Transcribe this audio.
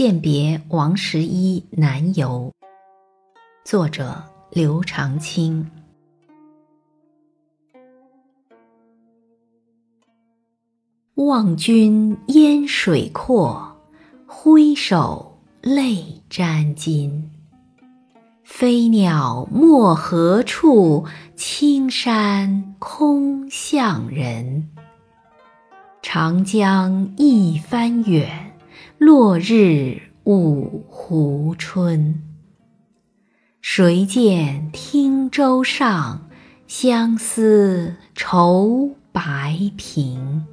饯别王十一南游，作者刘长卿。望君烟水阔，挥手泪沾襟。飞鸟没何处？青山空向人。长江一帆远。落日五湖春，谁见汀洲上，相思愁白平。